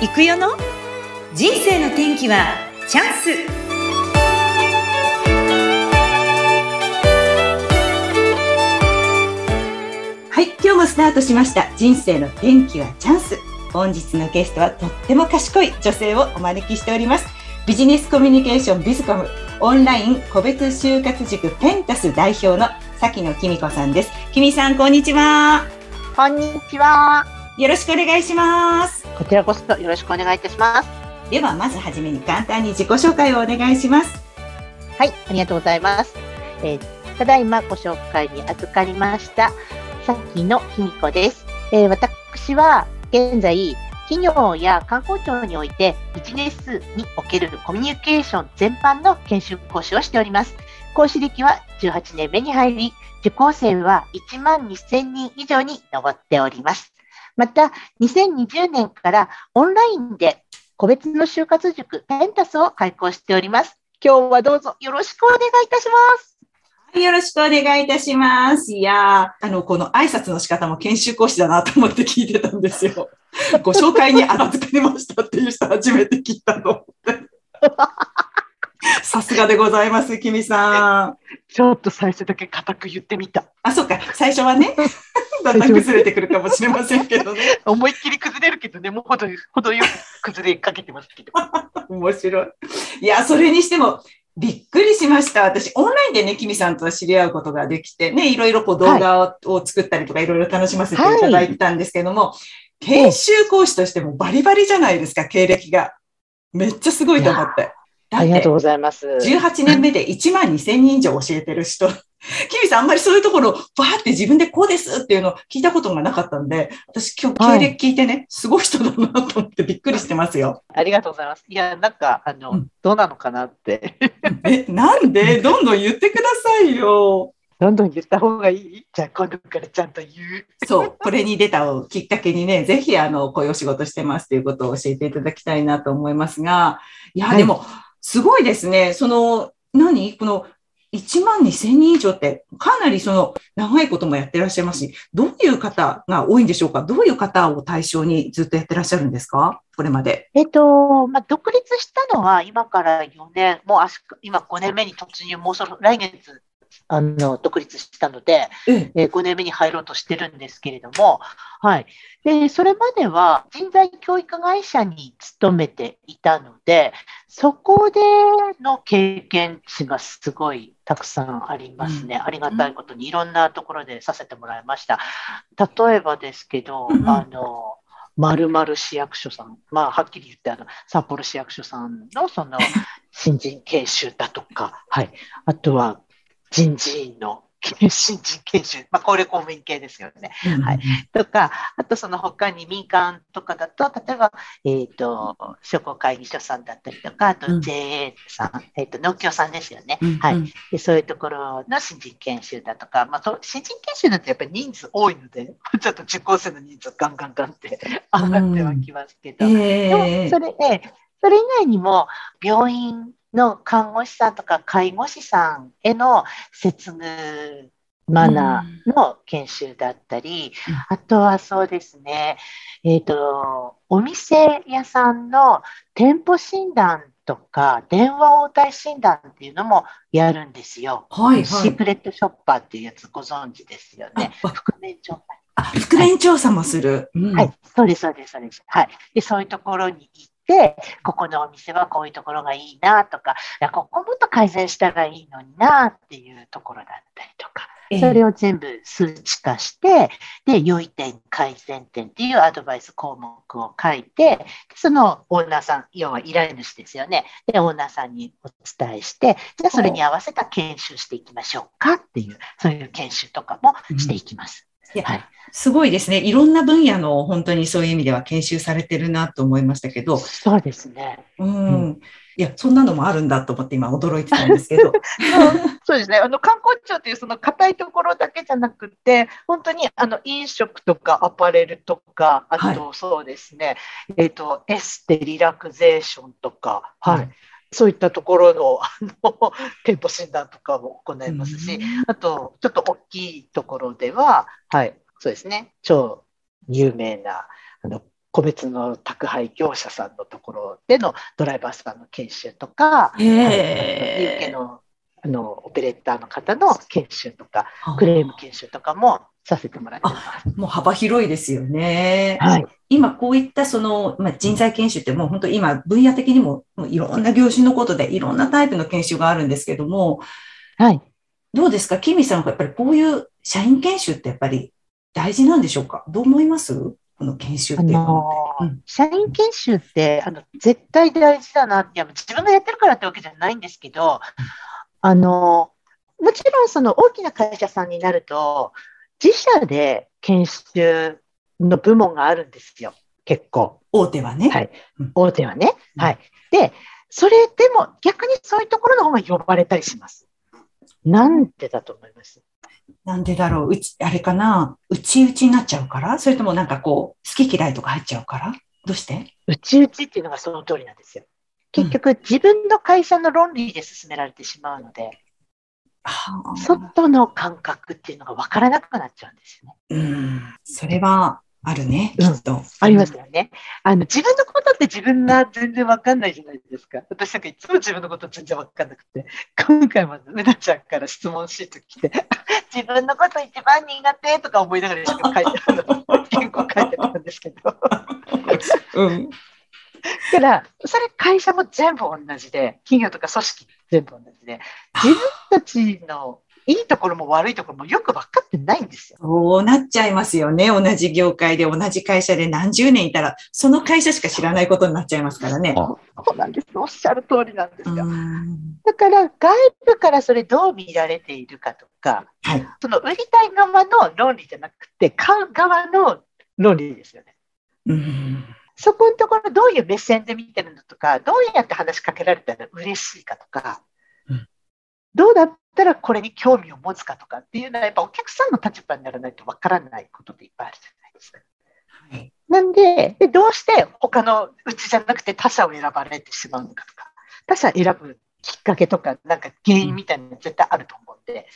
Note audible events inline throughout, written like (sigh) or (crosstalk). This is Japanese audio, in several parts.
行くよの？人生の天気はチャンス。はい今日もスタートしました。人生の天気はチャンス。本日のゲストはとっても賢い女性をお招きしております。ビジネスコミュニケーションビズコム。オンライン個別就活塾ペンタス代表の崎野きみこさんです。きみさんこんにちは。こんにちは。よろしくお願いしますこちらこそよろしくお願いいたしますではまずはじめに簡単に自己紹介をお願いしますはいありがとうございます、えー、ただいまご紹介に預かりました崎野きみこです、えー、私は現在企業や観光庁においてビジネスにおけるコミュニケーション全般の研修講師をしております。講師歴は18年目に入り、受講生は1万2000人以上に上っております。また、2020年からオンラインで個別の就活塾ペンタスを開講しております。今日はどうぞよろしくお願いいたします。よろしくお願いいたします。いやあの、この挨拶の仕方も研修講師だなと思って聞いてたんですよ。(laughs) ご紹介にあらずかりましたっていう人初めて聞いたの。(laughs) (laughs) (laughs) さすがでございます、君さん。ちょっと最初だけ固く言ってみた。あ、そうか。最初はね、(laughs) だんだん崩れてくるかもしれませんけどね。(laughs) 思いっきり崩れるけどね、もうほどほどよく崩れかけてますけど。面白い。いや、それにしても、びっくりしました。私、オンラインでね、キミさんと知り合うことができて、ね、いろいろこう動画を作ったりとか、いろいろ楽しませていただいたんですけども、はい、研修講師としてもバリバリじゃないですか、経歴が。めっちゃすごいと思って。ありがとうございます。18年目で1万2000人以上教えてる人。(laughs) キミさん、あんまりそういうところ、バーって自分でこうですっていうのを聞いたことがなかったんで、私今日経歴聞いてね、はい、すごい人だなと思ってびっくりしてますよ。(laughs) ありがとうございます。いや、なんか、あの、うん、どうなのかなって。(laughs) え、なんで？どんどん言ってくださいよ。どんどん言った方がいい？じゃあ今度からちゃんと言う。そう、これに出たをきっかけにね、ぜひあの、こういうお仕事してますということを教えていただきたいなと思いますが、いや、はい、でも、すごいですね。その、何？この1万2000人以上ってかなりその長いこともやってらっしゃいますし、どういう方が多いんでしょうか？どういう方を対象にずっとやってらっしゃるんですか？これまで。えっと、まあ、独立したのは今から4年、もう今5年目に突入、もうその来月あの独立したので、ええ。5年目に入ろうとしてるんですけれども、はい、でそれまでは人材教育会社に勤めていたので、そこでの経験値がすごいたくさんありますね、うん、ありがたいことにいろんなところでさせてもらいました。例えばですけど、うん、あのまるまる市役所さん、まあ、はっきり言ってあの、札幌市役所さんのその (laughs) 新人研修だとか、はい、あとは人事院の新人研修、まあ、これ公務員系ですよね。はい。とか、あとその他に民間とかだと、例えば、えっ、ー、と、商工会議所さんだったりとか、あと JA さん、うん、えっ、ー、と、農協さんですよね。うんはいで。そういうところの新人研修だとか、まあ、新人研修だとやっぱり人数多いので、(laughs) ちょっと受講生の人数ガンガンガンって (laughs) 上がってはきますけど、うんえー、でもそれで、それ以外にも、病院の看護師さんとか介護士さんへの接遇マナーの研修だったり、うん、あとはそうですね、えっ、ー、と、お店屋さんの店舗診断とか電話応対診断っていうのもやるんですよ。はい、はい、シークレットショッパーっていうやつご存知ですよね。覆面調査。あ、覆面調査もする。はい、うんはい、そうです、そうです、そうです。はい。で、そういうところに行って、ここのお店はこういうところがいいなとか、いやここもっと改善したらいいのになっていうところだったりとか、それを全部数値化して、で、良い点、改善点っていうアドバイス項目を書いて、そのオーナーさん、要は依頼主ですよね。で、オーナーさんにお伝えして、じゃあそれに合わせた研修していきましょうかっていう、そういう研修とかもしていきます。いや、はい、すごいですね。いろんな分野の本当にそういう意味では研修されてるなと思いましたけど。そうですね。うん。うん、いや、そんなのもあるんだと思って今驚いてたんですけど。(laughs) そうですね。あの、観光庁っていうその硬いところだけじゃなくて、本当にあの、飲食とかアパレルとか、あとそうですね、はい、えっ、ー、と、エステリラクゼーションとか、はい。そういったところのあの店舗診断とかも行いますし、あと、ちょっと大きいところでは、はい、そうですね、超有名な、あの、個別の宅配業者さんのところでのドライバーさんの研修とか、へー。受けのあのオペレーターの方の研修とか、クレーム研修とかもさせてもらってます。もう幅広いですよね。はい。今こういったその、まあ、人材研修ってもう本当今分野的にももういろんな業種のことでいろんなタイプの研修があるんですけども、はい。どうですか？キミさんはやっぱりこういう社員研修ってやっぱり大事なんでしょうか？どう思います？この研修ってあいうののって。うん社員研修ってあの絶対大事だなって、自分がやってるからってわけじゃないんですけど、あのもちろんその大きな会社さんになると、自社で研修の部門があるんですよ、結構。大手はね。はいうん大手はね。うんはい。で、それでも逆にそういうところの方が呼ばれたりします。なんでだと思います？なんでだろううち、あれかな？内々になっちゃうから？それともなんかこう、好き嫌いとか入っちゃうから？どうして？うちうちっていうのがその通りなんですよ。結局、自分の会社の論理で進められてしまうので、はあ外の感覚っていうのが分からなくなっちゃうんですよね。うん。それはあるね、きうんっと。ありますよね。あの自分のことって自分が全然分かんないじゃないですか。私なんかいつも自分のこと全然分かんなくて、今回もうなちゃんから質問シート来て、(laughs) 自分のこと一番苦手とか思いながら書いて原稿書いてたんですけど。だかうん。ら、それ会社も全部同じで、企業とか組織全部同じで、自分たちのいいところも悪いところもよく分かってないんですよ。そうなっちゃいますよね。同じ業界で同じ会社で何十年いたら、その会社しか知らないことになっちゃいますからね。そうなんです。おっしゃる通りなんですよ。うんだから外部からそれどう見られているかとか、はい。その売りたい側の論理じゃなくて、買う側の論理ですよね。うんそこのところどういう目線で見てるのとか、どうやって話しかけられたら嬉しいかとか、うんどうだったらこれに興味を持つかとかっていうのは、やっぱお客さんの立場にならないとわからないことっていっぱいあるじゃないですか。はいなんでで、どうして他のうちじゃなくて他社を選ばれてしまうのかとか、他社選ぶきっかけとか、なんか原因みたいなの絶対あると思うんで、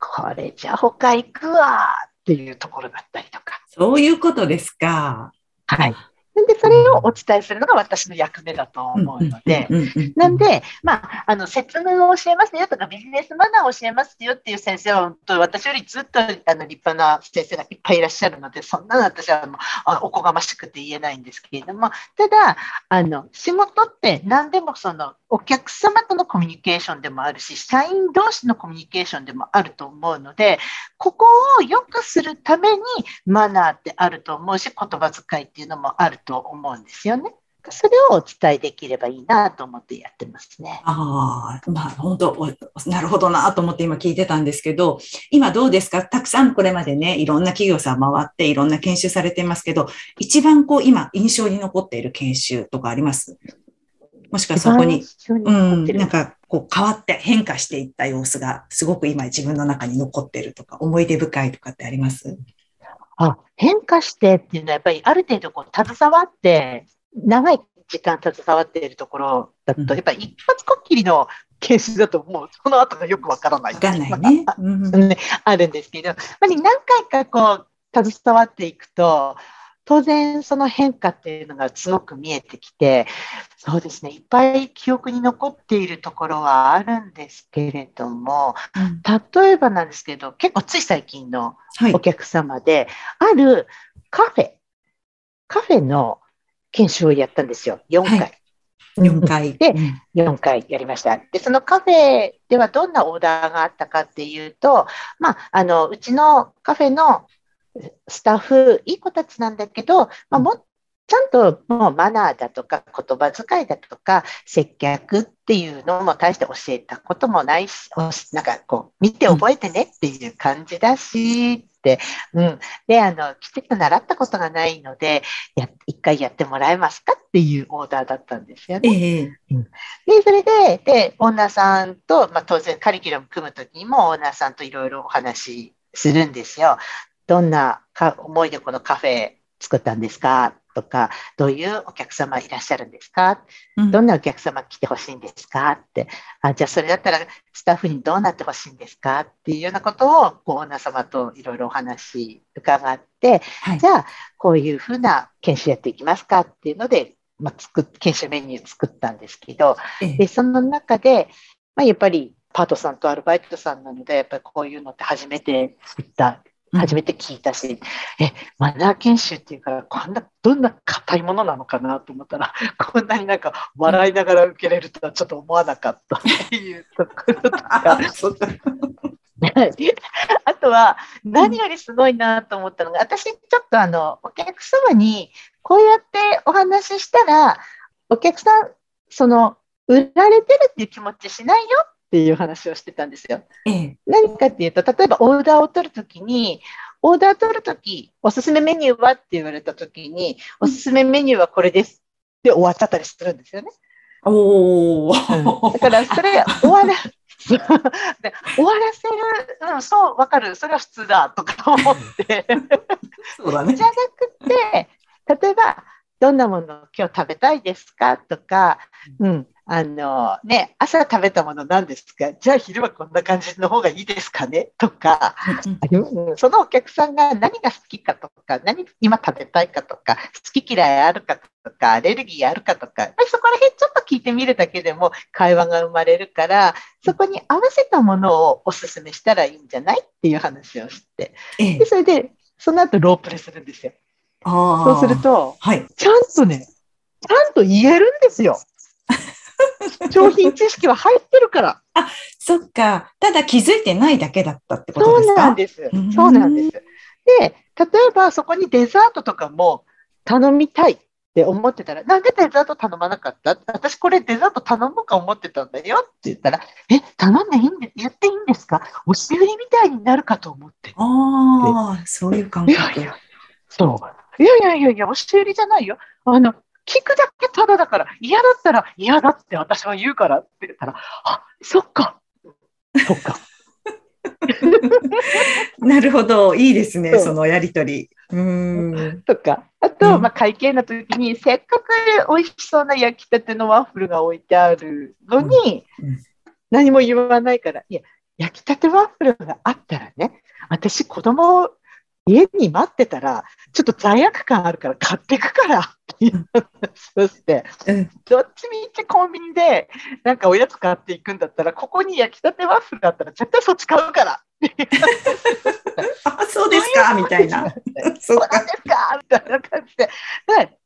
これじゃあ他行くわっていうところだったりとか。そういうことですか。はい。なんで、それをお伝えするのが私の役目だと思うので、なんで、まあ、あの説明を教えますよとか、ビジネスマナーを教えますよっていう先生は、本当私よりずっとあの立派な先生がいっぱいいらっしゃるので、そんなの私はもうあおこがましくて言えないんですけれども、ただ、あの仕事って何でもそのお客様とのコミュニケーションでもあるし、社員同士のコミュニケーションでもあると思うので、ここを良くするためにマナーってあると思うし、言葉遣いっていうのもあると思うんですよね。それをお伝えできればいいなと思ってやってますね。ああ、まあ本当、なるほどなと思って今聞いてたんですけど、今どうですか？たくさんこれまでね、いろんな企業さん回っていろんな研修されてますけど、一番こう今印象に残っている研修とかあります？もしくはそこに、うん、なんかこう変わって変化していった様子がすごく今自分の中に残ってるとか、思い出深いとかってあります？あ変化してっていうのはやっぱりある程度こう携わって長い時間携わっているところだと、うん。やっぱり一発こっきりのケースだともうその後がよくわからない。わかんないね。うん。(laughs) ねあるんですけど、やっぱり何回かこう携わっていくと、当然その変化っていうのがすごく見えてきて、そうですね、いっぱい記憶に残っているところはあるんですけれども、例えばなんですけど、結構つい最近のはいお。客様で、あるカフェ、カフェの研修をやったんですよ、4回。はい4回。でうん4回やりました。で、そのカフェではどんなオーダーがあったかっていうと、まあ、あの、うちのカフェのスタッフ、いい子たちなんだけど、まあ、もちゃんともうマナーだとか言葉遣いだとか接客っていうのも大して教えたこともないし、なんかこう見て覚えてねっていう感じだしって、うん。で、あの、きちっと習ったことがないので、や一回やってもらえますかっていうオーダーだったんですよね。ええで、それで、で、オーナーさんと、まあ、当然カリキュラム組むときにも、オーナーさんといろいろお話しするんですよ。どんなか思いでこのカフェ作ったんですか？とか、どういうお客様いらっしゃるんですか、うん、どんなお客様来てほしいんですか？って。あ、じゃあそれだったらスタッフにどうなってほしいんですか？っていうようなことを、こう、オーナー様といろいろお話伺って、はい、じゃあ、こういうふうな研修やっていきますか？っていうので、まあ、作研修メニュー作ったんですけど、でその中で、まあ、やっぱりパートさんとアルバイトさんなので、やっぱりこういうのって初めて行った初めて聞いたし、え、マナー研修っていうから、こんな、どんな硬いものなのかなと思ったら、(laughs) こんなになんか笑いながら受けれるとはちょっと思わなかったって (laughs) いうところとか。(laughs) あとは、何よりすごいなと思ったのが、私、ちょっとあの、お客様に、こうやってお話ししたら、お客さん、その、売られてるっていう気持ちしないよっていう話をしてたんですよ。ええ、何かっていうと、例えばオーダーを取るときに、オーダー取るとき、おすすめメニューはって言われたときに、おすすめメニューはこれですって終わっちゃったりするんですよね。おお、うん、だからそれ終わら (laughs) 終わらせる、うん、そう、わかる、それは普通だとか思って。そうだね。じゃなくて、例えば、どんなものを今日食べたいですかとか、うん、あのね、朝食べたもの何ですか？じゃあ昼はこんな感じの方がいいですかね？とか、そのお客さんが何が好きかとか、何今食べたいかとか、好き嫌いあるかとか、アレルギーあるかとか、そこら辺ちょっと聞いてみるだけでも会話が生まれるから、そこに合わせたものをお勧めしたらいいんじゃない？っていう話をして、でそれで、その後ロープレするんですよ。そうすると、はい、ちゃんとね、ちゃんと言えるんですよ。(laughs) 商品知識は入ってるから。あ、そっか。ただ気づいてないだけだったってことですか？そうなんです。そうなんです。で、例えばそこにデザートとかも頼みたいって思ってたら、なんでデザート頼まなかった？私これデザート頼むか思ってたんだよって言ったら、え、頼んでいいんで、やっていいんですか？押し売りみたいになるかと思って。ああ、そういう感覚。いやいや、そう。いやいやいやいや、押し売りじゃないよ。あの、聞くだけただだから、嫌だったら嫌だって私は言うからって言ったら、あ、そっか。そっか。(laughs) なるほど。いいですね、そのやりとり。うん。とか。あと、まあ、会計の時に、せっかく美味しそうな焼きたてのワッフルが置いてあるのに、何も言わないから、いや、焼きたてワッフルがあったらね、私子供家に待ってたら、ちょっと罪悪感あるから買っていくからっていう話をして、うん、どっちみちコンビニでなんかおやつ買っていくんだったら、ここに焼きたてワッフルだったら絶対そっち買うから。あ、そうですか？みたいな。(laughs) そうですか？みたいな感じで。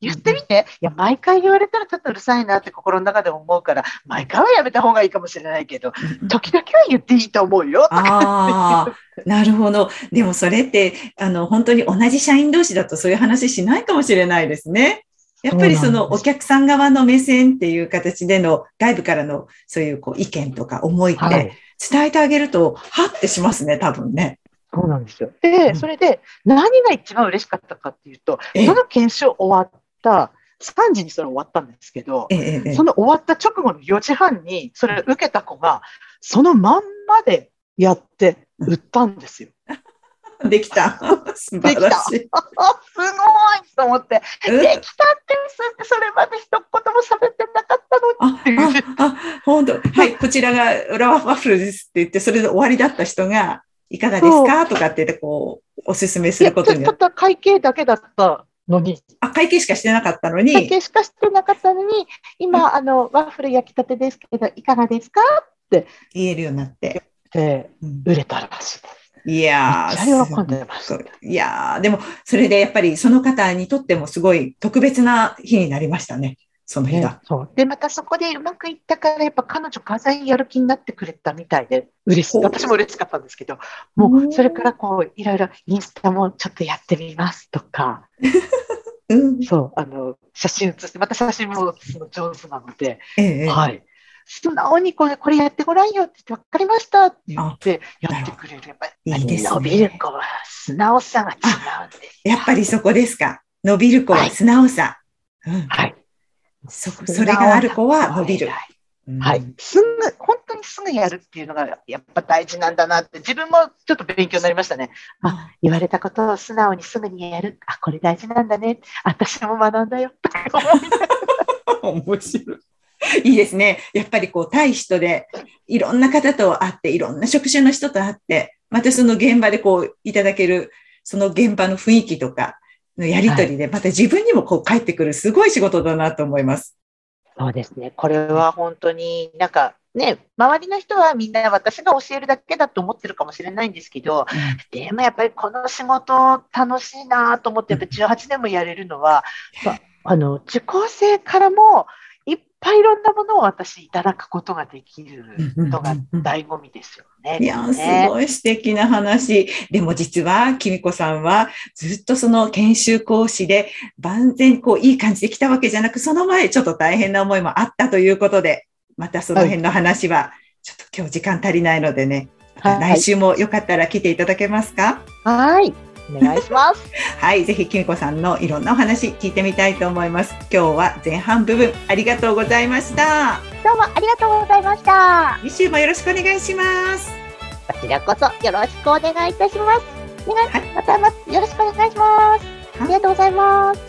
言ってみて、いや、毎回言われたらちょっとうるさいなって心の中で思うから、毎回はやめた方がいいかもしれないけど、時々は言っていいと思うよ。ああ、なるほど。でもそれって、あの、本当に同じ社員同士だとそういう話しないかもしれないですね。やっぱりそのお客さん側の目線っていう形での外部からのそういうこう意見とか思いって伝えてあげると、はってしますね、多分ね。そうなんですよ。で、それで何が一番嬉しかったかっていうと、その研修終わった3時にそれ終わったんですけど、その終わった直後の4時半にそれ受けた子が、そのまんまでやって売ったんですよ。(laughs) できた。(laughs) 素晴らしい。(laughs) すごいと思って、できたってそれまで一言も喋ってなかったのにあ、あ、本当。はい、こちらが裏ワッフルですって言って、それで終わりだった人が、いかがですか？とかってこう、おすすめすることにたった会計だけだったのに。あ、会計しかしてなかったのに。会計しかしてなかったのに、今、あの、ワッフル焼きたてですけど、いかがですか？って言えるようになって。で、売れたらしいです。いや。いやー、でも、それでやっぱりその方にとってもすごい特別な日になりましたね。その日が、ね、そうで、またそこでうまくいったから、やっぱ彼女、画材やる気になってくれたみたいで、嬉しい。私も嬉しかったんですけど、もう、それからこう、いろいろインスタもちょっとやってみますとか、(laughs) うん、そう、あの、写真写して、また写真もその上手なので、ええ、はい。素直にこれこれやってごらんよって言って分かりましたって言ってやってくれる。やっぱりいいです、ね、伸びる子は素直さが違うんです。やっぱりそこですか。伸びる子は素直さ。はい。うん、はい。そ、それがある子は伸びる。はい。すぐ、本当にすぐやるっていうのがやっぱ大事なんだなって、自分もちょっと勉強になりましたね。あ、言われたことを素直にすぐにやる。あ、これ大事なんだね。私も学んだよ。面白い。いいですね。やっぱりこう、対人で、いろんな方と会って、いろんな職種の人と会って、またその現場でこう、いただける、その現場の雰囲気とか、のやりとりで、また自分にもこう帰ってくる、すごい仕事だなと思います。そうですね。これは本当になんかね、周りの人はみんな私が教えるだけだと思ってるかもしれないんですけど、うん、でもやっぱりこの仕事楽しいなと思って、やっぱ18年もやれるのは、(laughs) うん、あの、受講生からも、ぱいいろんなものを私いただくことができるのが醍醐味ですよね。いや、すごい素敵な話。でも実は、きみこさんはずっとその研修講師で万全こういい感じで来たわけじゃなく、その前ちょっと大変な思いもあったということで、またその辺の話は、ちょっと今日時間足りないのでね、はい、来週もよかったら来ていただけますか？はい。お願いします。(laughs) はい、ぜひきみこさんのいろんなお話聞いてみたいと思います。今日は前半部分ありがとうございました。どうもありがとうございました。2週もよろしくお願いします。こちらこそよろしくお願いいたします。お願い、はい、またまたよろしくお願いします。ありがとうございます。